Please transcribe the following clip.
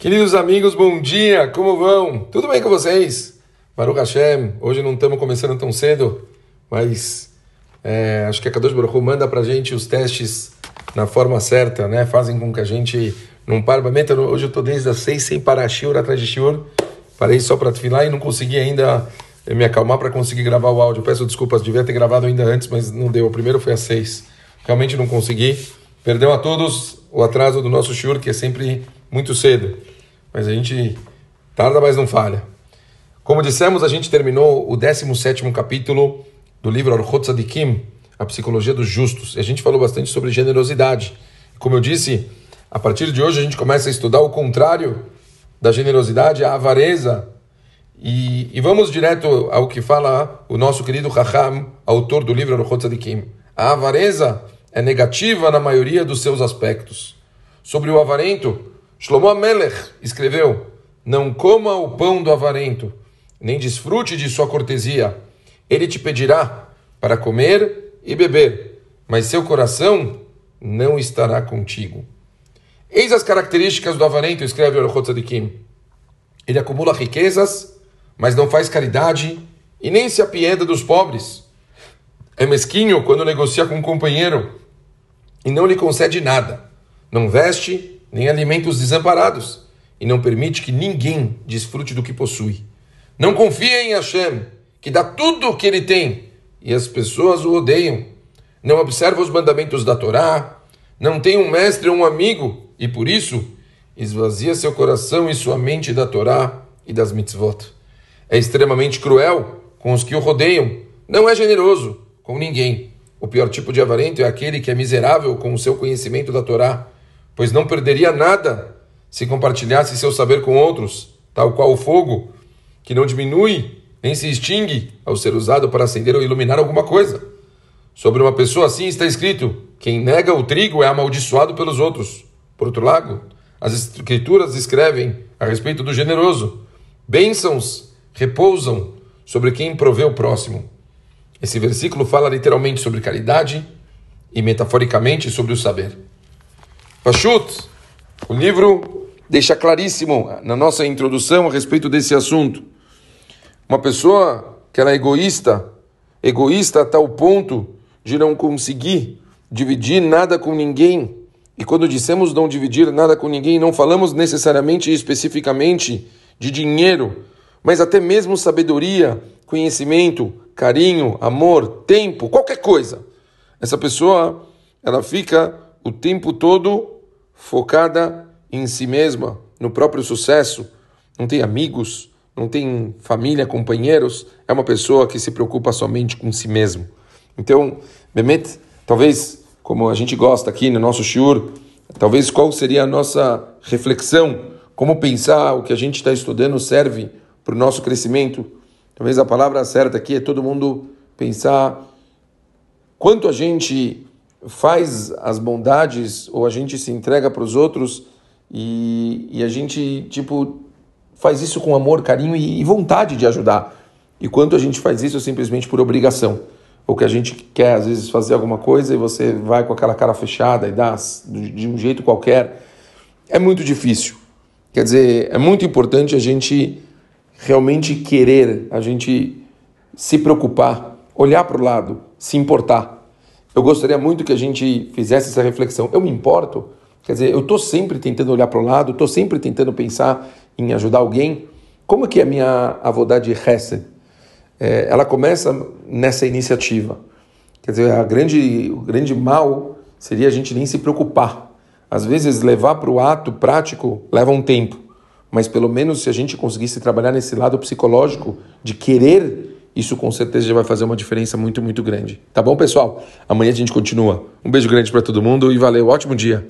Queridos amigos, bom dia, como vão? Tudo bem com vocês? Baruch Hashem, hoje não estamos começando tão cedo, mas é, acho que a Kadosh Baruch manda pra gente os testes na forma certa, né? Fazem com que a gente não pare. Hoje eu estou desde as seis sem parar shiur atrás de shiur. Parei só para filar e não consegui ainda me acalmar para conseguir gravar o áudio. Peço desculpas, devia ter gravado ainda antes, mas não deu. O primeiro foi às seis. Realmente não consegui. Perdeu a todos o atraso do nosso shiur, que é sempre muito cedo. Mas a gente tarda, mas não falha. Como dissemos, a gente terminou o 17 capítulo do livro Orchot Tzadikim, a psicologia dos justos. E a gente falou bastante sobre generosidade. Como eu disse, a partir de hoje a gente começa a estudar o contrário da generosidade, a avareza. E, e vamos direto ao que fala o nosso querido Raham, autor do livro Orchot Tzadikim. A avareza é negativa na maioria dos seus aspectos. Sobre o avarento, Shlomo Amelech escreveu: Não coma o pão do avarento, nem desfrute de sua cortesia. Ele te pedirá para comer e beber, mas seu coração não estará contigo. Eis as características do avarento, escreve Orchot Tzadikim. Ele acumula riquezas, mas não faz caridade e nem se apieda dos pobres. É mesquinho quando negocia com um companheiro e não lhe concede nada. Não veste nem alimenta os desamparados e não permite que ninguém desfrute do que possui. Não confia em Hashem, que dá tudo o que ele tem e as pessoas o odeiam. Não observa os mandamentos da Torá, não tem um mestre ou um amigo e por isso esvazia seu coração e sua mente da Torá e das mitzvot. É extremamente cruel com os que o rodeiam, não é generoso com ninguém o pior tipo de avarento é aquele que é miserável com o seu conhecimento da Torá, pois não perderia nada se compartilhasse seu saber com outros, tal qual o fogo, que não diminui nem se extingue ao ser usado para acender ou iluminar alguma coisa. Sobre uma pessoa assim está escrito: quem nega o trigo é amaldiçoado pelos outros. Por outro lado, as escrituras escrevem a respeito do generoso: bênçãos repousam sobre quem provê o próximo. Esse versículo fala literalmente sobre caridade e metaforicamente sobre o saber. Pashut, o livro deixa claríssimo na nossa introdução a respeito desse assunto. Uma pessoa que ela é egoísta, egoísta a tal ponto de não conseguir dividir nada com ninguém. E quando dissemos não dividir nada com ninguém, não falamos necessariamente e especificamente de dinheiro, mas até mesmo sabedoria, conhecimento, carinho, amor, tempo, qualquer coisa. Essa pessoa, ela fica o tempo todo focada em si mesma, no próprio sucesso, não tem amigos, não tem família, companheiros, é uma pessoa que se preocupa somente com si mesmo. Então, Mehmet, talvez, como a gente gosta aqui no nosso shiur, talvez qual seria a nossa reflexão, como pensar? O que a gente está estudando serve para o nosso crescimento, Talvez a palavra certa aqui é todo mundo pensar quanto a gente faz as bondades ou a gente se entrega para os outros e, e, a gente, tipo, faz isso com amor, carinho e, e vontade de ajudar. E quanto a gente faz isso simplesmente por obrigação. Ou que a gente quer, às vezes, fazer alguma coisa e você vai com aquela cara fechada e dá de um jeito qualquer. É muito difícil. Quer dizer, é muito importante a gente realmente querer, a gente se preocupar, olhar para o lado, se importar. Eu gostaria muito que a gente fizesse essa reflexão. Eu me importo? Quer dizer, eu estou sempre tentando olhar para o lado, estou sempre tentando pensar em ajudar alguém. Como é que a minha avodá de Hesed? É, ela começa nessa iniciativa. Quer dizer, a grande, o grande mal seria a gente nem se preocupar. Às vezes, levar para o ato prático leva um tempo mas pelo menos se a gente conseguisse trabalhar nesse lado psicológico de querer, isso com certeza já vai fazer uma diferença muito, muito grande. Tá bom, pessoal? Amanhã a gente continua. Um beijo grande para todo mundo e valeu, ótimo dia.